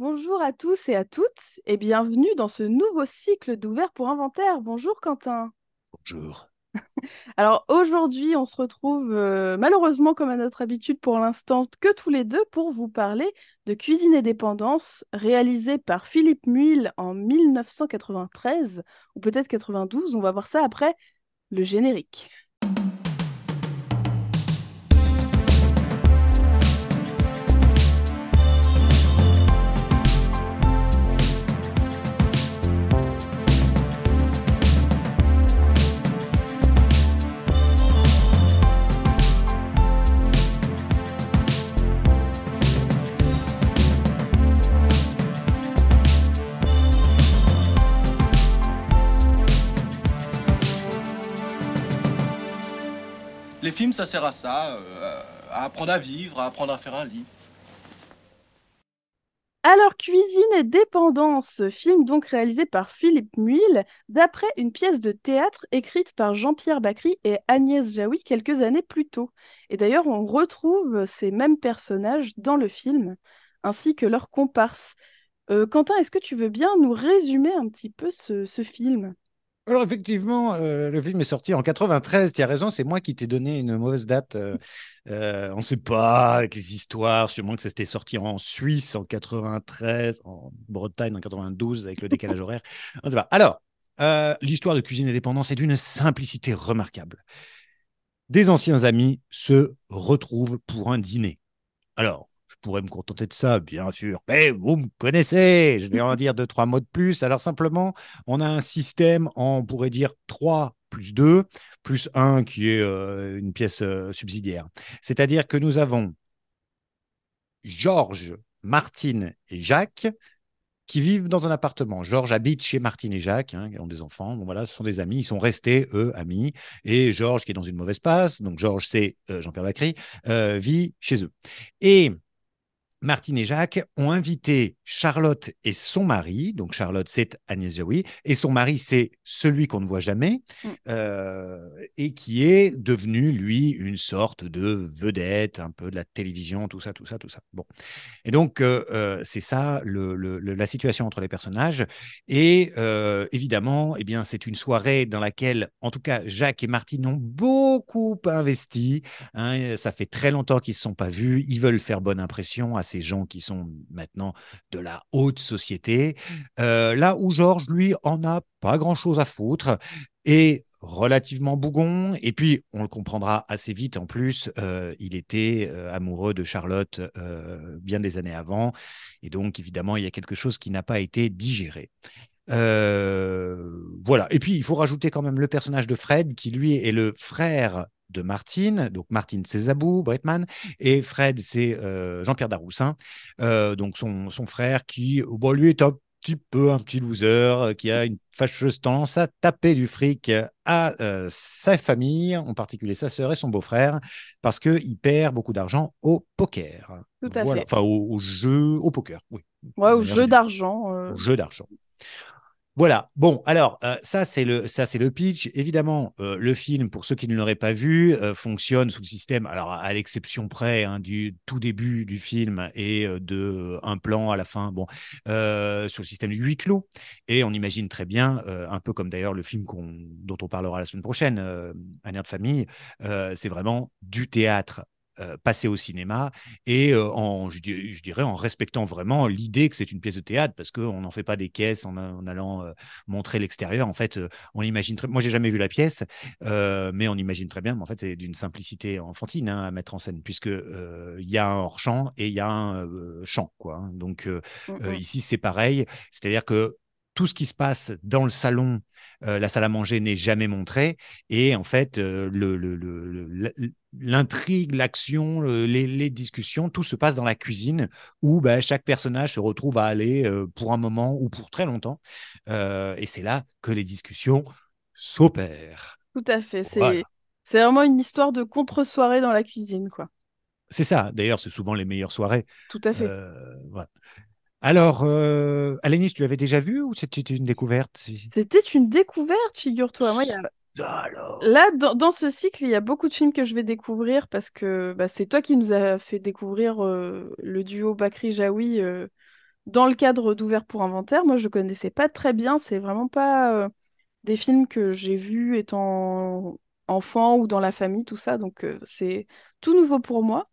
Bonjour à tous et à toutes et bienvenue dans ce nouveau cycle d'ouvert pour inventaire. Bonjour Quentin. Bonjour. Alors aujourd'hui, on se retrouve euh, malheureusement comme à notre habitude pour l'instant que tous les deux pour vous parler de Cuisine et dépendance réalisée par Philippe Muil en 1993 ou peut-être 92, on va voir ça après le générique. Les films, ça sert à ça, euh, à apprendre à vivre, à apprendre à faire un lit. Alors, Cuisine et dépendance, film donc réalisé par Philippe Muil, d'après une pièce de théâtre écrite par Jean-Pierre Bacry et Agnès Jaoui quelques années plus tôt. Et d'ailleurs, on retrouve ces mêmes personnages dans le film, ainsi que leurs comparses. Euh, Quentin, est-ce que tu veux bien nous résumer un petit peu ce, ce film? Alors effectivement, euh, le film est sorti en 93, tu as raison, c'est moi qui t'ai donné une mauvaise date. euh, euh, on ne sait pas, avec les histoires, sûrement que ça s'était sorti en Suisse en 93, en Bretagne en 92, avec le décalage horaire. On ne sait pas. Alors, l'histoire de Cuisine et Dépendance est d'une simplicité remarquable. Des anciens amis se retrouvent pour un dîner. Alors, je pourrais me contenter de ça, bien sûr, mais vous me connaissez, je vais en dire deux, trois mots de plus. Alors simplement, on a un système en, on pourrait dire, 3 plus 2, plus 1 qui est euh, une pièce euh, subsidiaire. C'est-à-dire que nous avons Georges, Martine et Jacques qui vivent dans un appartement. Georges habite chez Martine et Jacques, hein, qui ont des enfants. Bon, voilà, ce sont des amis. Ils sont restés, eux, amis. Et Georges, qui est dans une mauvaise passe, donc Georges, c'est euh, Jean-Pierre Bacry, vit chez eux. Et Martine et Jacques ont invité Charlotte et son mari, donc Charlotte c'est Agnès Jaoui, et son mari c'est celui qu'on ne voit jamais, Mm. euh, et qui est devenu lui une sorte de vedette, un peu de la télévision, tout ça, tout ça, tout ça. Bon, et donc euh, euh, c'est ça le- le- le- la situation entre les personnages, et euh, évidemment, eh bien c'est une soirée dans laquelle, en tout cas, Jacques et Martine ont beaucoup investi. hein, ça fait très longtemps qu'ils se sont pas vus. Ils veulent faire bonne impression à ces gens qui sont maintenant de la haute société. Euh, là où Georges, lui, en a pas grand-chose à foutre et relativement bougon. Et puis, on le comprendra assez vite en plus, euh, il était euh, amoureux de Charlotte euh, bien des années avant. Et donc, évidemment, il y a quelque chose qui n'a pas été digéré. Voilà. Et puis, il faut rajouter quand même le personnage de Fred, qui lui est le frère de Martine. Donc, Martine, c'est Zabou, Bretman. Et Fred, c'est euh, Jean-Pierre Daroussin. Euh, donc, son, son frère qui, bon, lui, est un petit peu un petit loser, euh, qui a une fâcheuse tendance à taper du fric à euh, sa famille, en particulier sa sœur et son beau-frère, parce qu'il perd beaucoup d'argent au poker. Tout à Voilà. fait. Enfin, au, au jeu, au poker, oui. Ouais, au jeu d'argent. euh, Au jeu d'argent. Voilà. Bon, alors euh, ça c'est le ça pitch. Évidemment, euh, le film, pour ceux qui ne l'auraient pas vu, euh, fonctionne sous le système. Alors à l'exception près hein, du tout début du film et de un plan à la fin. Bon, sur le système du huis clos. Et on imagine très bien, un peu comme d'ailleurs le film dont on parlera la semaine prochaine, Un air de famille. c'est vraiment du théâtre euh, passé au cinéma et euh, en, je, di- je dirais en respectant vraiment l'idée que c'est une pièce de théâtre parce qu'on n'en fait pas des caisses en, en allant euh, montrer l'extérieur. En fait, on imagine très... Moi, j'ai jamais vu la pièce, mais on imagine très bien. Mais en fait, c'est d'une simplicité enfantine hein, à mettre en scène puisque il y a un hors champ et il y a un champ, quoi. hein. Donc euh, mm, euh, mm. ici, c'est pareil. C'est-à-dire que tout ce qui se passe dans le salon, euh, la salle à manger n'est jamais montré. Et en fait, euh, le- le- le- le- l- l'intrigue, l'action, le- les, les discussions, tout se passe dans la cuisine où bah, chaque personnage se retrouve à aller euh, pour un moment ou pour très longtemps. Et c'est là que les discussions s'opèrent. Tout à fait. C'est Voilà. vraiment une histoire de contre-soirée dans la cuisine, quoi. C'est ça. D'ailleurs, c'est souvent les meilleures soirées. Tout à fait. Euh, voilà. Alors, euh, Alénis, tu l'avais déjà vu ou c'était une découverte C'était une découverte, figure-toi. Moi, il y a- Alors. Là, dans, dans ce cycle, il y a beaucoup de films que je vais découvrir parce que bah, c'est toi qui nous as fait découvrir euh, le duo Bakri-Jaoui euh, dans le cadre d'Ouvert pour Inventaire. Moi, je connaissais pas très bien. C'est vraiment pas des films que j'ai vus étant enfant ou dans la famille, tout ça. Donc, c'est tout nouveau pour moi.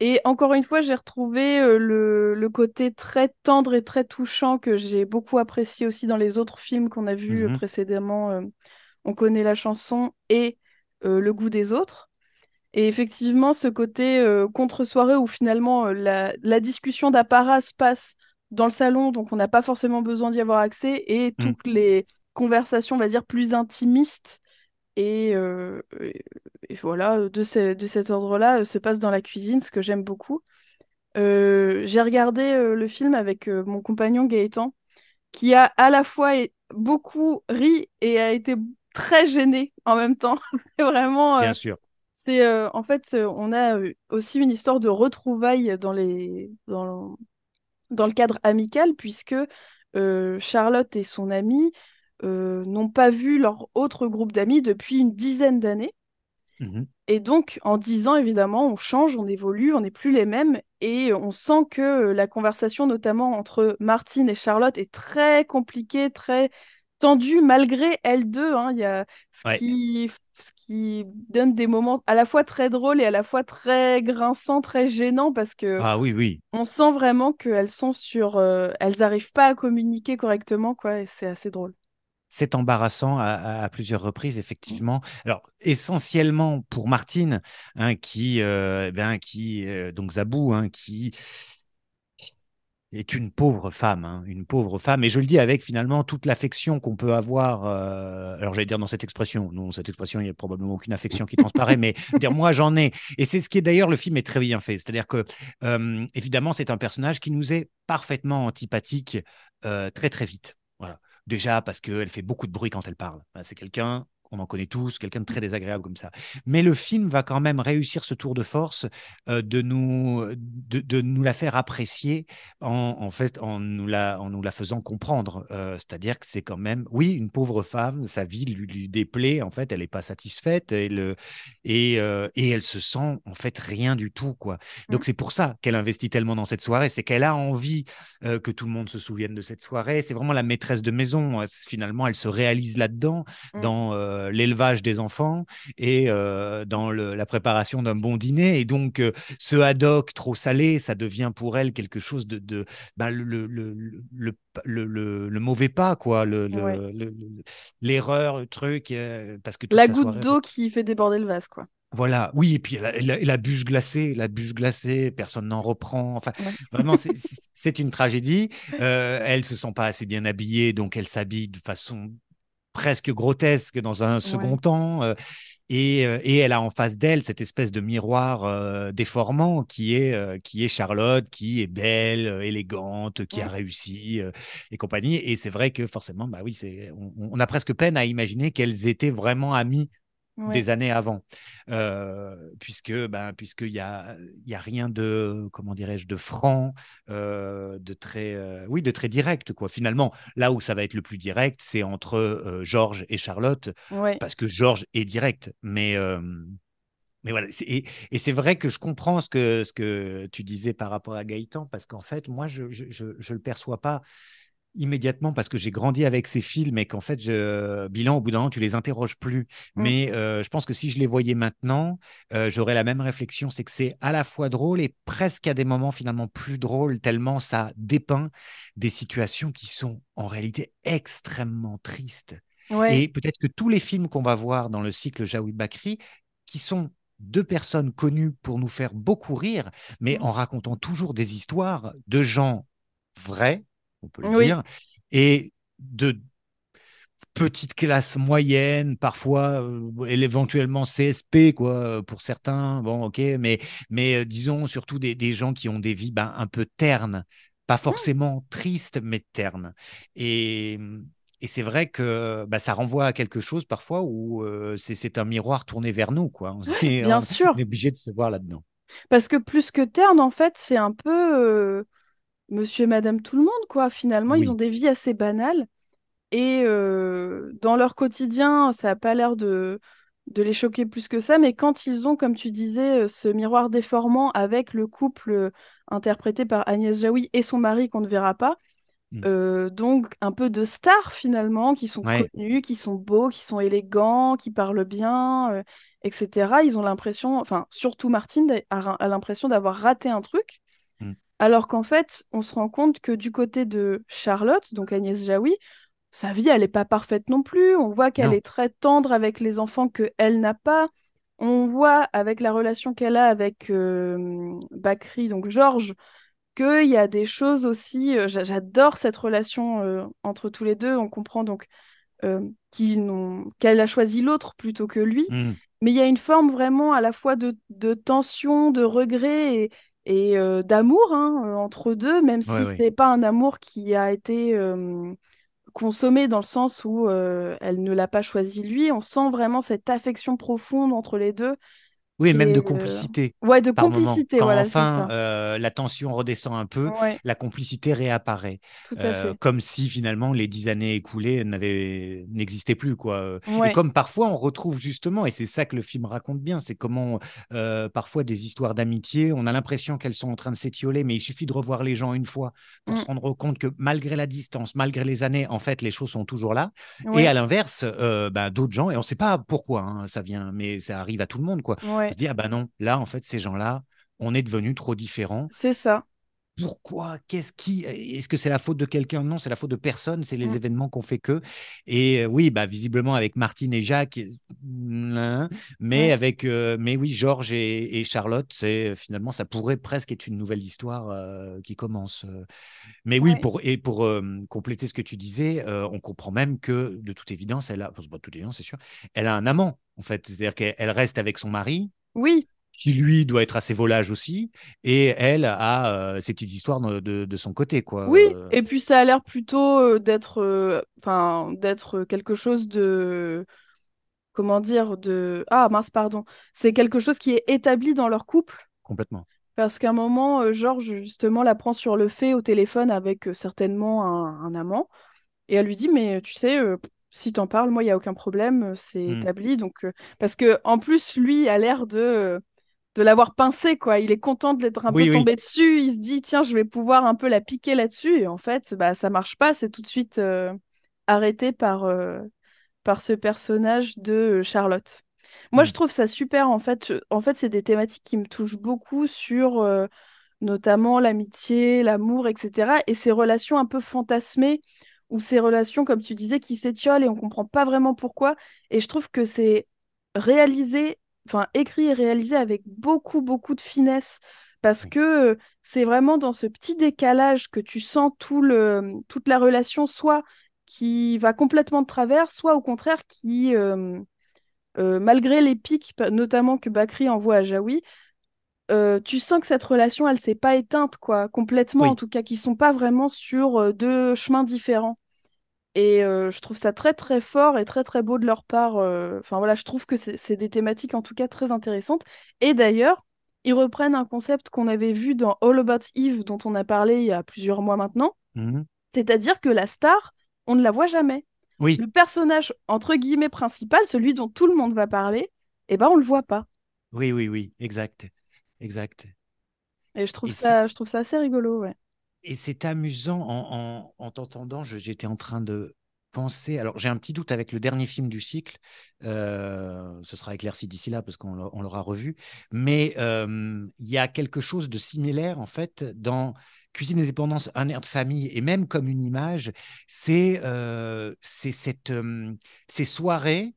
Et encore une fois, j'ai retrouvé le, côté très tendre et très touchant que j'ai beaucoup apprécié aussi dans les autres films qu'on a vus Mhm. précédemment. On connaît la chanson et Le goût des autres. Et effectivement, ce côté contre-soirée où finalement la, la discussion d'apparat se passe dans le salon, donc on n'a pas forcément besoin d'y avoir accès, et Mm. toutes les conversations, on va dire, plus intimistes et, euh, et- voilà, de, ce- de cet ordre-là, se passe dans la cuisine, ce que j'aime beaucoup. Euh, j'ai regardé euh, le film avec euh, mon compagnon Gaëtan, qui a à la fois beaucoup ri et a été très gêné en même temps. C'est vraiment, Bien sûr. c'est en fait, on a aussi une histoire de retrouvailles dans les, dans, dans le cadre amical, puisque Charlotte et son amie n'ont pas vu leur autre groupe d'amis depuis une dizaine d'années. Mhm. Et donc, en dix ans, évidemment, on change, on évolue, on n'est plus les mêmes, et on sent que euh, la conversation, notamment entre Martine et Charlotte, est très compliquée, très tendue, malgré elles deux. hein. Il y a ce Ouais. qui, ce qui donne des moments à la fois très drôles et à la fois très grinçants, très gênants, parce que Ah oui, oui. on sent vraiment qu'elles sont sur... euh, elles n'arrivent pas à communiquer correctement, quoi, et c'est assez drôle. C'est embarrassant à, à- à plusieurs reprises, effectivement. Alors, essentiellement pour Martine, hein, qui, euh, ben, qui euh, donc Zabou, hein, qui est une pauvre femme, hein, une pauvre femme. Et je le dis avec finalement toute l'affection qu'on peut avoir. euh, alors, j'allais dire dans cette expression. Non, cette expression, il n'y a probablement aucune affection qui transparaît, mais dire, moi, j'en ai. Et c'est ce qui est d'ailleurs, le film est très bien fait. C'est-à-dire que, euh, évidemment, c'est un personnage qui nous est parfaitement antipathique euh, très, très vite. Déjà parce qu'elle fait beaucoup de bruit quand elle parle. C'est quelqu'un, on en connaît tous, quelqu'un de très désagréable comme ça. Mais le film va quand même réussir ce tour de force euh, de, nous, de, de nous la faire apprécier en, en fait, en nous la, en nous la faisant comprendre. Euh, C'est-à-dire que c'est quand même, oui, une pauvre femme, sa vie lui, lui déplaît, en fait, elle n'est pas satisfaite et, le, et, euh, et elle se sent en fait rien du tout. quoi. Donc Mm. c'est pour ça qu'elle investit tellement dans cette soirée, c'est qu'elle a envie euh, que tout le monde se souvienne de cette soirée. C'est vraiment la maîtresse de maison. Euh, Finalement, elle se réalise là-dedans, Mm. dans euh, l'élevage des enfants et euh, dans le- la préparation d'un bon dîner. Et donc, euh, ce haddock trop salé, ça devient pour elle quelque chose de, de ben, le, le, le, mauvais pas, quoi, Ouais. le- l'erreur, le truc, euh, parce que La goutte d'eau qui fait déborder le vase, quoi. voilà, oui, et puis la, la- la bûche glacée, la bûche glacée, personne n'en reprend. Enfin, Ouais. vraiment, c'est- une tragédie. Euh, elle se sent pas assez bien habillée, donc elle s'habille de façon presque grotesque dans un second Ouais. temps. euh, et, euh, et elle a en face d'elle cette espèce de miroir euh, déformant qui est, euh, qui est Charlotte, qui est belle, euh, élégante, qui a réussi et compagnie. Et c'est vrai que forcément, bah oui, c'est, on, on a presque peine à imaginer qu'elles étaient vraiment amies Ouais. des années avant, euh, puisque ben puisqu'il y a il y a rien de comment dirais-je de franc, euh, de très euh, oui de très direct quoi. Finalement, là où ça va être le plus direct, c'est entre Georges et Charlotte, Ouais. parce que Georges est direct, mais mais voilà, et, et c'est vrai que je comprends ce que, ce que tu disais par rapport à Gaëtan, parce qu'en fait, moi, je ne je, je, je le perçois pas immédiatement parce que j'ai grandi avec ces films et qu'en fait, je, bilan, au bout d'un moment, tu les interroges plus. Mm. Mais euh, je pense que si je les voyais maintenant, euh, j'aurais la même réflexion. C'est que c'est à la fois drôle et presque à des moments finalement plus drôle, tellement ça dépeint des situations qui sont en réalité extrêmement tristes. Ouais. Et peut-être que tous les films qu'on va voir dans le cycle Jaoui Bakri, qui sont deux personnes connues pour nous faire beaucoup rire, mais Mm. en racontant toujours des histoires de gens vrais, on peut le Oui. dire, et de petites classes moyennes, parfois euh, et éventuellement CSP quoi pour certains, bon ok, mais mais euh, disons surtout des, des gens qui ont des vies ben, un peu ternes, pas forcément tristes mais ternes. Et et c'est vrai que bah, ça renvoie à quelque chose parfois où euh, c'est c'est un miroir tourné vers nous quoi. On, est, Bien on sûr. est obligé de se voir là-dedans. Parce que plus que terne, en fait, c'est un peu euh, monsieur et madame tout le monde, quoi. Finalement, ils ont des vies assez banales. Et euh, dans leur quotidien, ça n'a pas l'air de, de les choquer plus que ça, mais quand ils ont, comme tu disais, euh, ce miroir déformant avec le couple euh, interprété par Agnès Jaoui et son mari qu'on ne verra pas, Mm. euh, donc un peu de stars finalement, qui sont Ouais. connus, qui sont beaux, qui sont élégants, qui parlent bien, euh, etc. Ils ont l'impression, enfin surtout Martine a, a l'impression d'avoir raté un truc. Alors qu'en fait, on se rend compte que du côté de Charlotte, donc Agnès Jaoui, sa vie, elle n'est pas parfaite non plus. On voit qu'elle est très tendre avec les enfants que elle n'a pas. On voit avec la relation qu'elle a avec euh, Bakri, donc Georges, qu'il y a des choses aussi. euh, j'a- J'adore cette relation euh, entre tous les deux. On comprend donc qu'elle a choisi l'autre plutôt que lui. Mm. Mais il y a une forme vraiment à la fois de, de tension, de regret et, et, euh, d'amour hein, euh, entre eux deux, même si ouais. c'est pas un amour qui a été euh, consommé dans le sens où euh, elle ne l'a pas choisi lui. On sent vraiment cette affection profonde entre les deux. Oui, même de euh, complicité Ouais, de moment. complicité, Quand voilà, enfin euh, la tension redescend un peu, Ouais, la complicité réapparaît. tout à Euh, fait. comme si finalement les dix années écoulées n'existaient plus quoi. Et comme parfois on retrouve justement, et c'est ça que le film raconte bien, c'est comment euh, parfois des histoires d'amitié, on a l'impression qu'elles sont en train de s'étioler, mais il suffit de revoir les gens une fois pour Mm. se rendre compte que malgré la distance, malgré les années, en fait les choses sont toujours là. Et à l'inverse, ben, d'autres gens, et on ne sait pas pourquoi hein, ça vient, mais ça arrive à tout le monde quoi. Ouais, se dit ah ben non, là en fait ces gens-là, on est devenus trop différents c'est ça. Pourquoi Qu'est-ce qui Est-ce que c'est la faute de quelqu'un? Non, c'est la faute de personne. C'est les Mm. événements qu'on fait que. Et euh, oui, bah visiblement avec Martine et Jacques, hein, mais avec, euh, mais oui, Georges et, et Charlotte, c'est finalement ça pourrait presque être une nouvelle histoire euh, qui commence. euh. Mais oui, ouais. pour et pour euh, compléter ce que tu disais, euh, on comprend même que de toute évidence, elle a, de toute évidence, c'est sûr, elle a un amant en fait. C'est-à-dire qu'elle elle reste avec son mari Oui, qui lui doit être assez volage aussi, et elle a euh, ses petites histoires de, de- de son côté, quoi. oui. Euh, Et puis ça a l'air plutôt euh, d'être, euh, enfin, d'être quelque chose de, comment dire, de, ah mince, pardon. C'est quelque chose qui est établi dans leur couple. complètement. Parce qu'à un moment, euh, Georges, justement, la prend sur le fait au téléphone avec certainement un, un amant. Et elle lui dit, mais tu sais, si t'en parles, moi, il n'y a aucun problème, c'est Mm. établi. Donc, euh, parce que en plus, lui a l'air de, de l'avoir pincé, quoi. Il est content de l'être un peu oui. tombé dessus. Il se dit, tiens, je vais pouvoir un peu la piquer là-dessus. Et en fait, bah, ça marche pas. C'est tout de suite euh, arrêté par, euh, par ce personnage de euh, Charlotte. Moi, Mm. je trouve ça super. En fait, Je- en fait c'est des thématiques qui me touchent beaucoup sur euh, notamment l'amitié, l'amour, etc. Et ces relations un peu fantasmées ou ces relations, comme tu disais, qui s'étiolent et on comprend pas vraiment pourquoi. Et je trouve que c'est réalisé, enfin écrit et réalisé avec beaucoup, beaucoup de finesse. Parce que c'est vraiment dans ce petit décalage que tu sens tout le, toute la relation, soit qui va complètement de travers, soit au contraire qui, euh, euh, malgré les pics, notamment que Bakri envoie à Jaoui, euh, tu sens que cette relation, elle s'est pas éteinte, quoi, complètement, en tout cas, qu'ils sont pas vraiment sur deux chemins différents. Et euh, je trouve ça très très fort et très très beau de leur part. euh, Enfin voilà, je trouve que c'est des thématiques en tout cas très intéressantes. Et d'ailleurs, ils reprennent un concept qu'on avait vu dans All About Eve, dont on a parlé il y a plusieurs mois maintenant, Mhm. c'est-à-dire que la star, on ne la voit jamais. Oui, Le personnage entre guillemets principal, celui dont tout le monde va parler, eh ben on le voit pas. oui, oui, oui, exact, exact. Et je trouve Et ça, je trouve ça assez rigolo, ouais. Et c'est amusant en, en, en t'entendant, j'étais en train de penser. Alors, j'ai un petit doute avec le dernier film du cycle. euh, ce sera éclairci d'ici là parce qu'on l'a- on l'aura revu. Mais euh, il y a quelque chose de similaire en fait dans Cuisine et dépendance, un air de famille et même comme une image. C'est euh, ces soirées.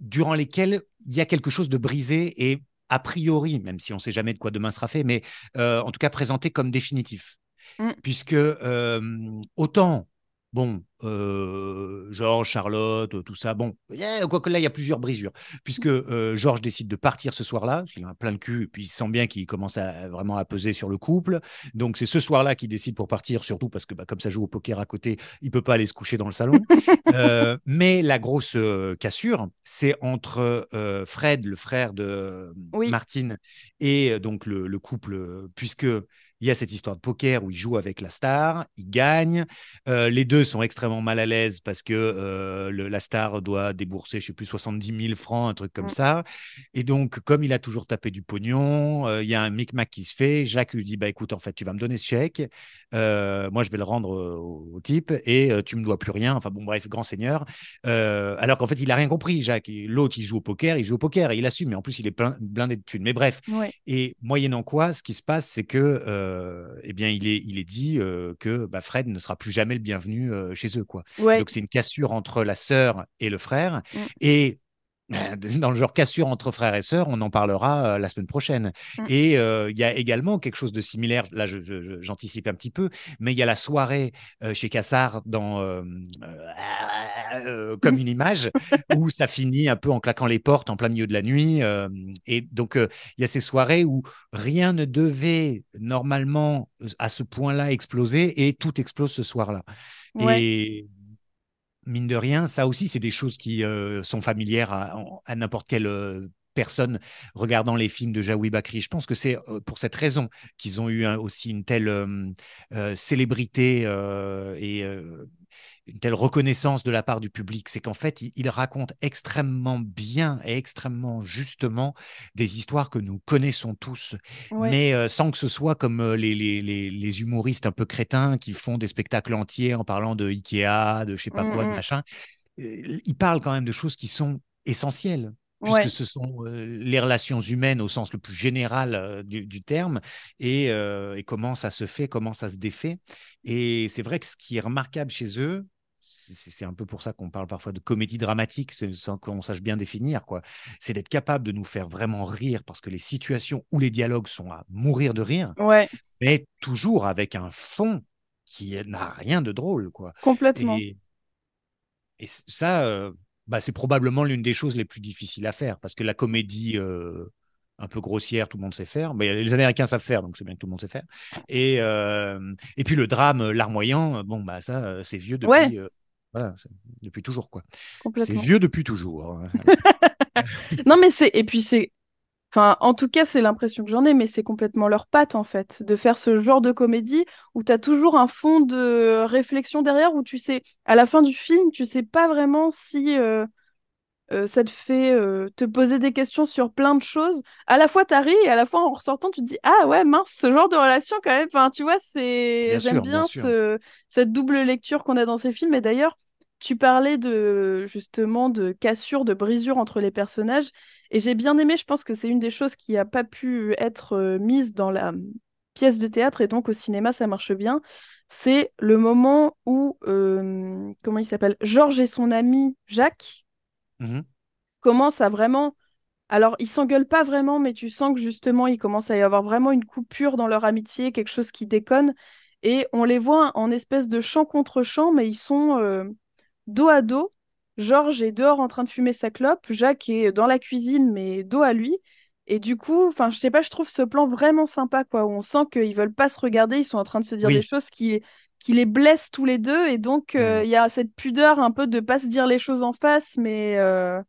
durant lesquelles il y a quelque chose de brisé et a priori, même si on ne sait jamais de quoi demain sera fait, mais euh, en tout cas présenté comme définitif. Mm. Puisque euh, autant, bon, euh, Georges, Charlotte, tout ça, bon, yeah, quoique là, il y a plusieurs brisures. Puisque euh, Georges décide de partir ce soir-là, qu'il a plein le cul, et puis il sent bien qu'il commence à, vraiment à peser sur le couple. Donc c'est ce soir-là qu'il décide pour partir, surtout parce que bah, comme ça joue au poker à côté, il peut pas aller se coucher dans le salon. Euh, mais la grosse euh, cassure, c'est entre euh, Fred, le frère de Oui. Martine, et euh, donc le, le couple, euh, puisque il y a cette histoire de poker où il joue avec la star, il gagne. Euh, les deux sont extrêmement mal à l'aise parce que euh, le, la star doit débourser, je sais plus, 70 000 francs, un truc comme Mm. ça. Et donc, comme il a toujours tapé du pognon, euh, il y a un micmac qui se fait. Jacques lui dit, bah écoute, en fait, tu vas me donner ce chèque. Moi, je vais le rendre au, au type et tu me dois plus rien. Enfin bon, bref, grand seigneur. Alors qu'en fait, il a rien compris, Jacques. L'autre, il joue au poker, il joue au poker et il assume. Mais en plus, il est plein, blindé de thunes. Mais bref. Ouais. Et moyennant quoi, ce qui se passe, c'est que, eh bien, il est, il est dit euh, que bah, Fred ne sera plus jamais le bienvenu euh, chez eux, quoi. Ouais. Donc c'est une cassure entre la sœur et le frère. Mm. Et euh, dans le genre cassure entre frères et sœurs, on en parlera euh, la semaine prochaine. Mm. Et euh, il y a également quelque chose de similaire, là je- je- je- j'anticipe un petit peu, mais il y a la soirée euh, chez Cassard dans Comme une image, où ça finit un peu en claquant les portes en plein milieu de la nuit. et donc il y a ces soirées où rien ne devait normalement à ce point-là exploser et tout explose ce soir-là. Ouais. Et mine de rien, ça aussi, c'est des choses qui euh, sont familières à, n'importe quelle euh, personne regardant les films de Jaoui Bakri. Je pense que c'est euh, pour cette raison qu'ils ont eu aussi une telle célébrité et une telle reconnaissance de la part du public. C'est qu'en fait, il, il raconte extrêmement bien et extrêmement justement des histoires que nous connaissons tous Ouais. mais euh, sans que ce soit comme euh, les, les, les, les humoristes un peu crétins qui font des spectacles entiers en parlant de Ikea, de je sais pas quoi, de Mhm. machin. Euh, Ils parlent quand même de choses qui sont essentielles, puisque Ouais. ce sont euh, les relations humaines au sens le plus général euh, du, du terme, et, euh, et comment ça se fait, comment ça se défait. Et c'est vrai que ce qui est remarquable chez eux, c'est un peu pour ça qu'on parle parfois de comédie dramatique, c'est- sans qu'on sache bien définir, quoi. C'est d'être capable de nous faire vraiment rire parce que les situations ou les dialogues sont à mourir de rire, Ouais. mais toujours avec un fond qui n'a rien de drôle, quoi. Complètement. Et, ça, euh, bah, c'est probablement l'une des choses les plus difficiles à faire parce que la comédie euh, un peu grossière, tout le monde sait faire. Mais les Américains savent faire, donc c'est bien que tout le monde sait faire. Et, euh, et puis le drame larmoyant, bon, bah, ça, c'est vieux depuis, Ouais. Voilà, depuis toujours, quoi. C'est vieux depuis toujours. hein. Non, mais c'est. Et puis, c'est. Enfin, en tout cas, c'est l'impression que j'en ai, mais c'est complètement leur patte, en fait, de faire ce genre de comédie où tu as toujours un fond de réflexion derrière, où tu sais, à la fin du film, tu sais pas vraiment si euh, euh, ça te fait euh, te poser des questions sur plein de choses. À la fois, tu et à la fois, en ressortant, tu te dis, ah ouais, mince, ce genre de relation, quand même. Enfin, tu vois, c'est. J'aime bien bien ce... cette double lecture qu'on a dans ces films. Et d'ailleurs, tu parlais de justement de cassure, de brisure entre les personnages. Et j'ai bien aimé, je pense que c'est une des choses qui n'a pas pu être euh, mise dans la euh, pièce de théâtre et donc au cinéma ça marche bien. C'est le moment où, euh, comment il s'appelle, Georges et son ami Jacques Mhm. commencent à vraiment... Alors ils s'engueulent pas vraiment, mais tu sens que justement il commence à y avoir vraiment une coupure dans leur amitié, quelque chose qui déconne. Et on les voit en espèce de chant contre chant, mais ils sont euh, dos à dos. Georges est dehors en train de fumer sa clope, Jacques est dans la cuisine, mais dos à lui. Et du coup, enfin, je sais pas, je trouve ce plan vraiment sympa, quoi, où on sent qu'ils veulent pas se regarder, ils sont en train de se dire Oui. des choses qui, qui les blessent tous les deux, et donc euh, il Mhm. y a cette pudeur un peu de pas se dire les choses en face, mais euh,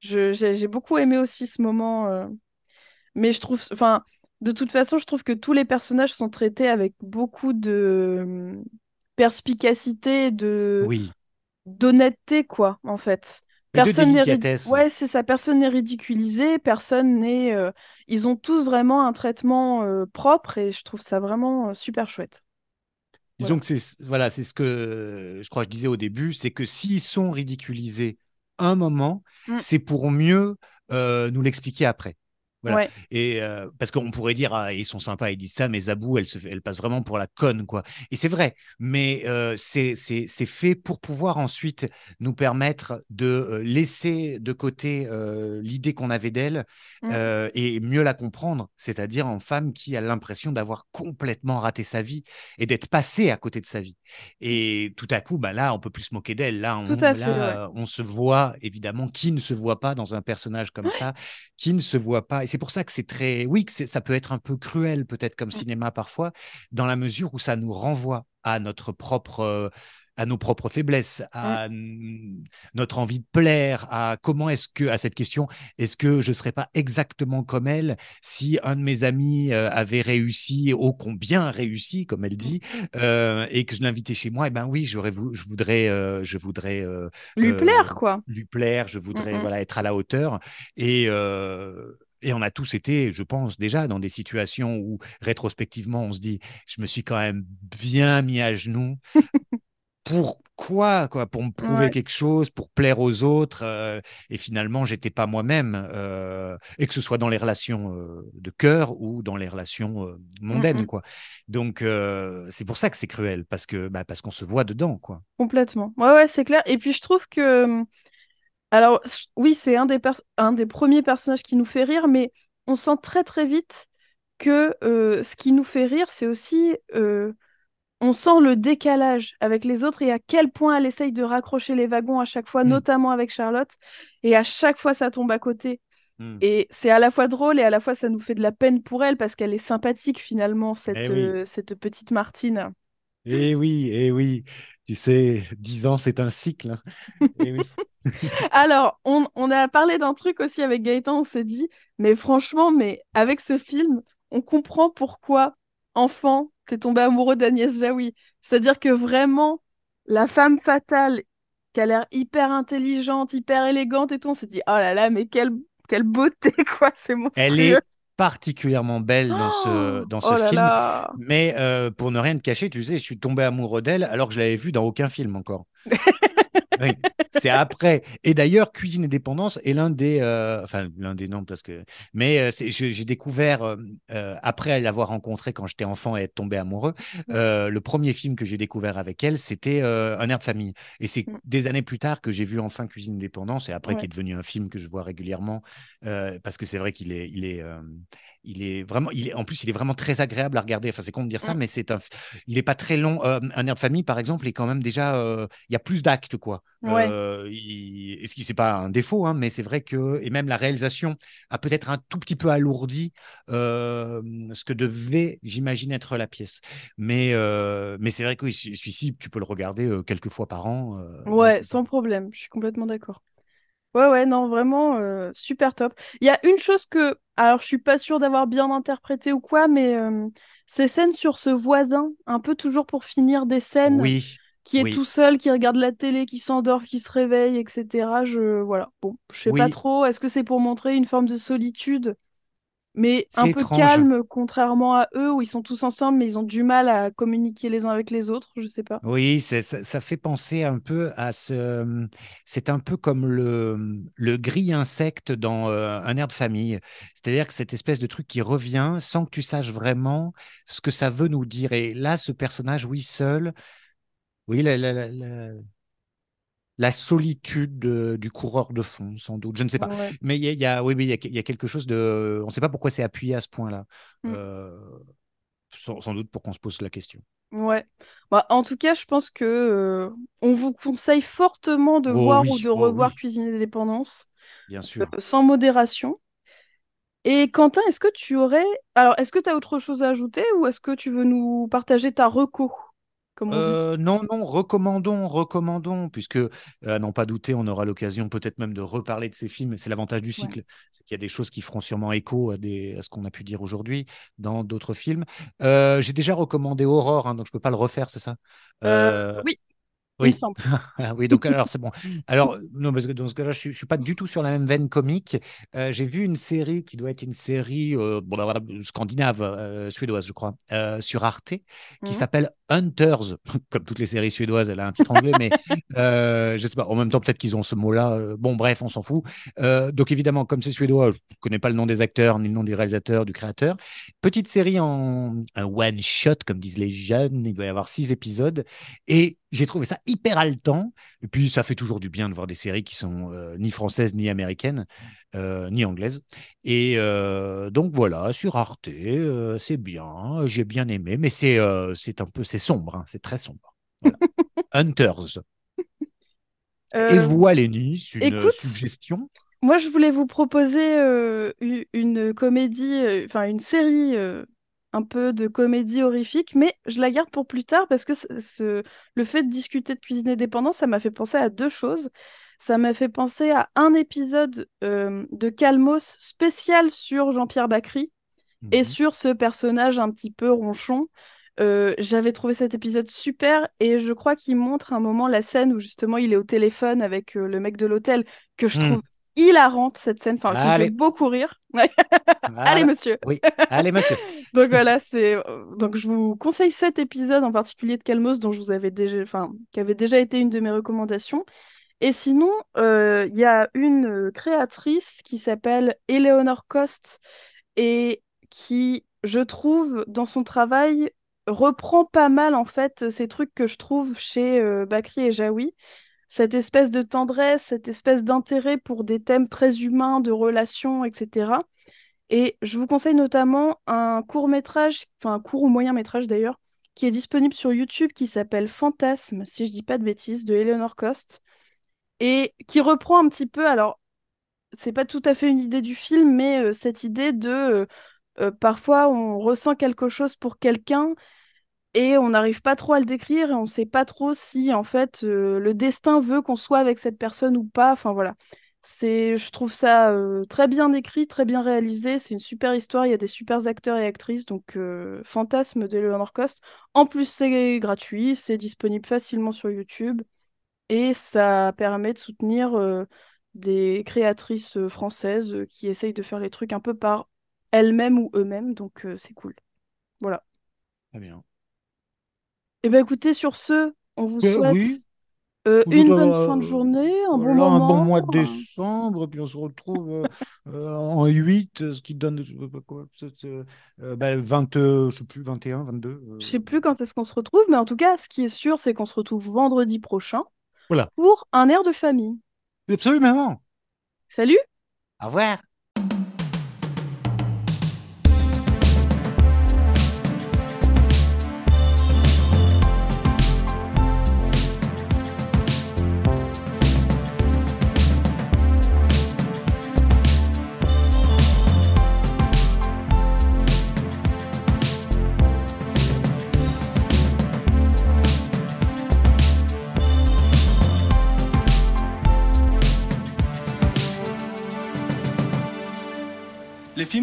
j'ai beaucoup aimé aussi ce moment. euh. Mais je trouve, enfin, de toute façon, je trouve que tous les personnages sont traités avec beaucoup de perspicacité, de Oui. D'honnêteté, quoi, en fait. Personne n'est. Ouais, c'est ça, personne n'est ridiculisé, personne n'est. euh, Ils ont tous vraiment un traitement euh, propre et je trouve ça vraiment euh, super chouette. Disons Voilà. que c'est voilà, c'est ce que je crois que je disais au début, c'est que s'ils sont ridiculisés un moment, Mm. c'est pour mieux nous l'expliquer après. Voilà. Ouais, Et euh, parce qu'on pourrait dire ah, ils sont sympas, ils disent ça, mais Zabou, elle se elle passe vraiment pour la conne quoi. Et c'est vrai, mais euh, c'est fait pour pouvoir ensuite nous permettre de euh, laisser de côté euh, l'idée qu'on avait d'elle Mm. euh, et mieux la comprendre, c'est-à-dire en femme qui a l'impression d'avoir complètement raté sa vie et d'être passée à côté de sa vie. Et tout à coup, bah là, on peut plus se moquer d'elle. Là, on, fait, là, on se voit évidemment qui ne se voit pas dans un personnage comme ça, qui ne se voit pas. Et c'est pour ça que c'est très, oui, que ça peut être un peu cruel peut-être comme cinéma parfois, dans la mesure où ça nous renvoie à notre propre à nos propres faiblesses, à notre envie de plaire, à comment est-ce que, à cette question, est-ce que je ne serais pas exactement comme elle si un de mes amis euh, avait réussi, ô combien réussi, comme elle dit, euh, et que je l'invitais chez moi, et eh ben oui, j'aurais, je voudrais, euh, je voudrais lui plaire, quoi. Lui plaire, je voudrais voilà être à la hauteur. Et et on a tous été, je pense, déjà dans des situations où, rétrospectivement, on se dit, je me suis quand même bien mis à genoux. Pourquoi quoi? Pour me prouver quelque chose, pour plaire aux autres. Euh, et finalement, j'étais pas moi-même. Euh, et que ce soit dans les relations euh, de cœur ou dans les relations mondaines. quoi. Donc, c'est pour ça que c'est cruel, parce que bah, parce qu'on se voit dedans. quoi. Complètement. Ouais, ouais, c'est clair. Et puis, je trouve que alors, oui, c'est un des, un des premiers personnages qui nous fait rire, mais on sent très très vite que euh, ce qui nous fait rire, c'est aussi. Euh, on sent le décalage avec les autres et à quel point elle essaye de raccrocher les wagons à chaque fois, mm. notamment avec Charlotte. Et à chaque fois, ça tombe à côté. Mm. Et c'est à la fois drôle et à la fois, ça nous fait de la peine pour elle parce qu'elle est sympathique finalement, cette, eh euh, cette petite Martine. Eh oui, eh oui. Tu sais, dix ans, c'est un cycle. Hein. Eh oui. Alors, on, a parlé d'un truc aussi avec Gaëtan, on s'est dit, mais franchement, mais avec ce film, on comprend pourquoi, enfant, t'es tombé amoureux d'Agnès Jaoui. C'est-à-dire que vraiment, la femme fatale, qui a l'air hyper intelligente, hyper élégante et tout, on s'est dit, oh là là, mais quelle, quelle beauté, quoi, c'est monstrueux. Elle est particulièrement belle dans ce, dans ce oh film. Mais euh, pour ne rien te cacher, tu sais, je suis tombé amoureux d'elle alors que je l'avais vue dans aucun film encore. oui, c'est après. Et d'ailleurs, Cuisine et Dépendance est l'un des, euh, enfin l'un des noms parce que, mais euh, j'ai découvert euh, après l'avoir rencontrée quand j'étais enfant et être tombé amoureux. Mmh. le premier film que j'ai découvert avec elle, c'était Un air de famille. Et c'est mmh. des années plus tard que j'ai vu enfin Cuisine et Dépendance et après qui est devenu un film que je vois régulièrement parce que c'est vrai qu'il est, il est, il est vraiment, il est, en plus, il est vraiment très agréable à regarder. Enfin, c'est con de dire ça, mais c'est un, il est pas très long. un air de famille, par exemple, est quand même déjà, il y a plus d'actes quoi. Ouais. Euh, ce qui c'est pas un défaut, hein, mais c'est vrai que et même la réalisation a peut-être un tout petit peu alourdi euh, ce que devait, j'imagine, être la pièce. Mais euh, mais c'est vrai que celui-ci, tu peux le regarder quelques fois par an. ouais, sans problème. Je suis complètement d'accord. Ouais, ouais, non, vraiment super top. Il y a une chose que, alors je suis pas sûre d'avoir bien interprété ou quoi, mais ces scènes sur ce voisin, un peu toujours pour finir des scènes. Oui qui est tout seul, qui regarde la télé, qui s'endort, qui se réveille, etc. Je voilà. Bon, je sais pas trop. Est-ce que c'est pour montrer une forme de solitude, mais un peu calme, contrairement à eux où ils sont tous ensemble, mais ils ont du mal à communiquer les uns avec les autres. Je sais pas. Oui, ça, ça, fait penser un peu à ce. C'est un peu comme le le gris insecte dans euh, un air de famille. C'est-à-dire que cette espèce de truc qui revient sans que tu saches vraiment ce que ça veut nous dire. Et là, ce personnage, oui, seul oui, la, solitude du coureur de fond, sans doute. Je ne sais pas. Mais il y a, oui, il y, a, quelque chose de. On ne sait pas pourquoi c'est appuyé à ce point-là. Mm. Euh, sans, doute pour qu'on se pose la question. Ouais. Bah, en tout cas, je pense que euh, on vous conseille fortement de oh voir ou de oh revoir Cuisine et Dépendance. Bien sûr. Euh, sans modération. Et Quentin, est-ce que tu aurais. Alors, est-ce que tu as autre chose à ajouter ou est-ce que tu veux nous partager ta reco? Euh, non, non, recommandons, recommandons, puisque, euh, à n'en pas douter, on aura l'occasion peut-être même de reparler de ces films. C'est l'avantage du cycle, c'est qu'il y a des choses qui feront sûrement écho à, des, à ce qu'on a pu dire aujourd'hui dans d'autres films. Euh, j'ai déjà recommandé Aurore, hein, donc je ne peux pas le refaire, c'est ça? Oui. Oui. Ah oui, donc alors c'est bon. Alors, non, parce que dans ce cas-là, je ne suis, pas du tout sur la même veine comique. Euh, j'ai vu une série qui doit être une série euh, bon, scandinave, euh, suédoise, je crois, sur Arte, qui mmh. s'appelle Hunters. Comme toutes les séries suédoises, elle a un titre anglais, mais je sais pas. En même temps, peut-être qu'ils ont ce mot-là. Bon, bref, on s'en fout. donc, évidemment, comme c'est suédois, je ne connais pas le nom des acteurs, ni le nom des réalisateurs, du créateur. Petite série en un one-shot, comme disent les jeunes. Il doit y avoir six épisodes. Et j'ai trouvé ça hyper haletant. Et puis, ça fait toujours du bien de voir des séries qui sont euh, ni françaises, ni américaines, euh, ni anglaises. Et euh, donc, voilà, sur Arte, c'est bien. J'ai bien aimé, mais c'est c'est un peu c'est sombre. Hein, c'est très sombre. Hunters. Et voilà, Lénie, une suggestion. Moi, je voulais vous proposer une comédie, enfin une série un peu de comédie horrifique, mais je la garde pour plus tard parce que ce, le fait de discuter de cuisine indépendante, ça m'a fait penser à deux choses. Ça m'a fait penser à un épisode euh, de Calmos spécial sur Jean-Pierre Bacry et Mhm. sur ce personnage un petit peu ronchon. Euh, j'avais trouvé cet épisode super et je crois qu'il montre un moment la scène où justement il est au téléphone avec euh, le mec de l'hôtel que je Hmm. trouve hilarante cette scène, enfin qui fait beaucoup rire. Ouais. Voilà. Allez monsieur. Oui, allez, monsieur. Donc voilà, c'est donc je vous conseille cet épisode en particulier de Calmos dont je vous avais déjà, enfin qui avait déjà été une de mes recommandations. Et sinon, euh, il y a une euh, créatrice qui s'appelle Eleanor Cost et qui, je trouve, dans son travail, reprend pas mal en fait ces trucs que je trouve chez euh, Bakri et Jaoui. Cette espèce de tendresse, cette espèce d'intérêt pour des thèmes très humains, de relations, etc. Et je vous conseille notamment un court métrage, enfin un court ou moyen métrage d'ailleurs, qui est disponible sur YouTube qui s'appelle Fantasme, si je dis pas de bêtises, de Eleanor Cost, et qui reprend un petit peu, alors c'est pas tout à fait une idée du film, mais euh, cette idée de euh, euh, parfois on ressent quelque chose pour quelqu'un et on n'arrive pas trop à le décrire et on sait pas trop si en fait le destin veut qu'on soit avec cette personne ou pas. Enfin voilà. C'est, je trouve ça très bien écrit, très bien réalisé. C'est une super histoire. Il y a des super acteurs et actrices. Donc, Fantasme de Leonard Cost. En plus, c'est gratuit. C'est disponible facilement sur YouTube. Et ça permet de soutenir euh, des créatrices euh, françaises euh, qui essayent de faire les trucs un peu par elles-mêmes ou eux-mêmes. Donc, euh, c'est cool. Voilà. Très bien. Et ben écoutez, sur ce, on vous Euh, souhaite oui. euh, une bonne euh, fin de journée, un bon Voilà, un bon mois de décembre, puis on se retrouve euh, euh, en 8, euh, ce qui donne quoi, euh, euh, ben, 20, euh, je sais plus, 21, 22. euh, Je sais plus quand est-ce qu'on se retrouve, mais en tout cas, ce qui est sûr, c'est qu'on se retrouve vendredi prochain Voilà. pour un air de famille. Absolument. Salut! Au revoir.